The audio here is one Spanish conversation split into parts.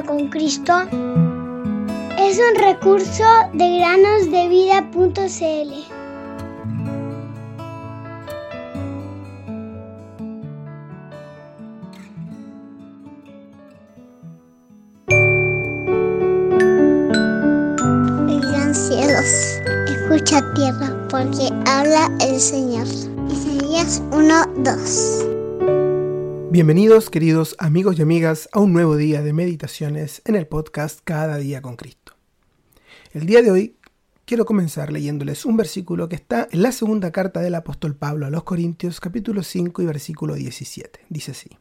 con Cristo es un recurso de granosdevida.cl. Cielos, escucha tierra, porque habla el Señor. Isaías 1:2 Bienvenidos queridos amigos y amigas a un nuevo día de meditaciones en el podcast Cada día con Cristo. El día de hoy quiero comenzar leyéndoles un versículo que está en la segunda carta del apóstol Pablo a los Corintios capítulo 5 y versículo 17. Dice así.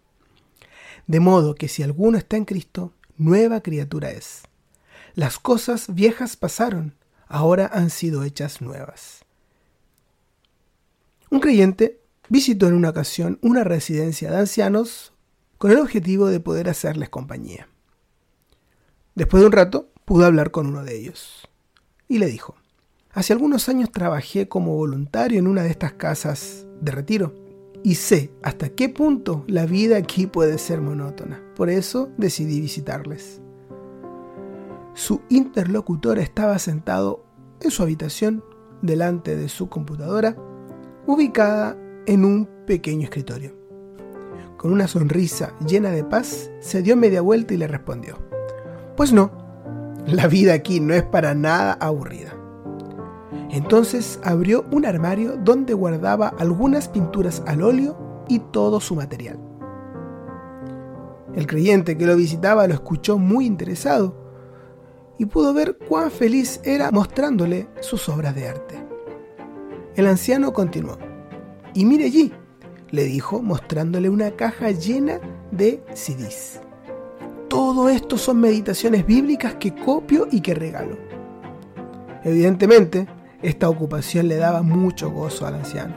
De modo que si alguno está en Cristo, nueva criatura es. Las cosas viejas pasaron, ahora han sido hechas nuevas. Un creyente visitó en una ocasión una residencia de ancianos con el objetivo de poder hacerles compañía. Después de un rato pudo hablar con uno de ellos y le dijo, Hace algunos años trabajé como voluntario en una de estas casas de retiro y sé hasta qué punto la vida aquí puede ser monótona. Por eso decidí visitarles. Su interlocutor estaba sentado en su habitación delante de su computadora, ubicada en un pequeño escritorio. Con una sonrisa llena de paz, se dio media vuelta y le respondió, Pues no, la vida aquí no es para nada aburrida. Entonces abrió un armario donde guardaba algunas pinturas al óleo y todo su material. El creyente que lo visitaba lo escuchó muy interesado y pudo ver cuán feliz era mostrándole sus obras de arte. El anciano continuó. Y mire allí, le dijo mostrándole una caja llena de CDs. Todo esto son meditaciones bíblicas que copio y que regalo. Evidentemente, esta ocupación le daba mucho gozo al anciano.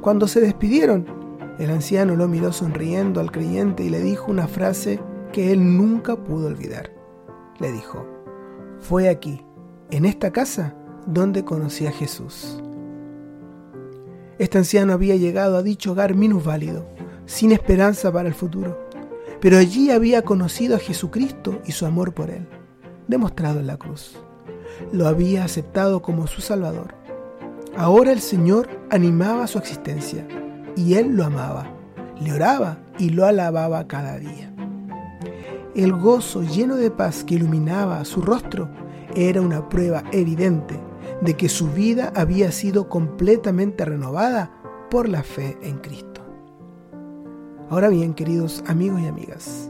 Cuando se despidieron, el anciano lo miró sonriendo al creyente y le dijo una frase que él nunca pudo olvidar. Le dijo, fue aquí, en esta casa, donde conocí a Jesús. Este anciano había llegado a dicho hogar minusválido, sin esperanza para el futuro, pero allí había conocido a Jesucristo y su amor por él, demostrado en la cruz. Lo había aceptado como su Salvador. Ahora el Señor animaba su existencia y él lo amaba, le oraba y lo alababa cada día. El gozo lleno de paz que iluminaba su rostro era una prueba evidente de que su vida había sido completamente renovada por la fe en Cristo. Ahora bien, queridos amigos y amigas,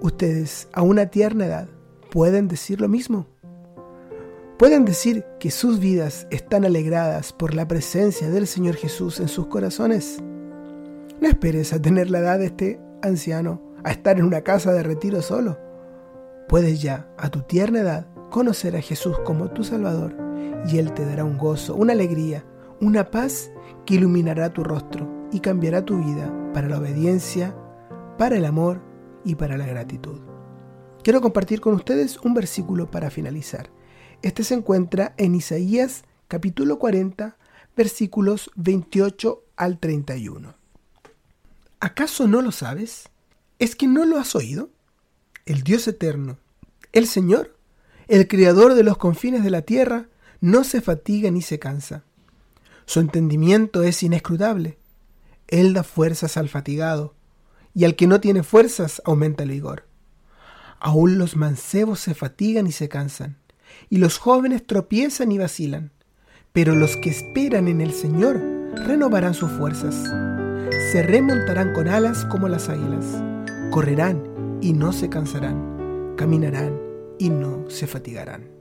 ustedes a una tierna edad pueden decir lo mismo. Pueden decir que sus vidas están alegradas por la presencia del Señor Jesús en sus corazones. No esperes a tener la edad de este anciano, a estar en una casa de retiro solo. Puedes ya, a tu tierna edad, conocer a Jesús como tu Salvador y Él te dará un gozo, una alegría, una paz que iluminará tu rostro y cambiará tu vida para la obediencia, para el amor y para la gratitud. Quiero compartir con ustedes un versículo para finalizar. Este se encuentra en Isaías capítulo 40, versículos 28 al 31. ¿Acaso no lo sabes? ¿Es que no lo has oído? El Dios eterno, el Señor, el Creador de los confines de la tierra, no se fatiga ni se cansa. Su entendimiento es inescrutable. Él da fuerzas al fatigado, y al que no tiene fuerzas aumenta el vigor. Aún los mancebos se fatigan y se cansan, y los jóvenes tropiezan y vacilan, pero los que esperan en el Señor renovarán sus fuerzas. Se remontarán con alas como las águilas, correrán y no se cansarán, caminarán y no se fatigarán.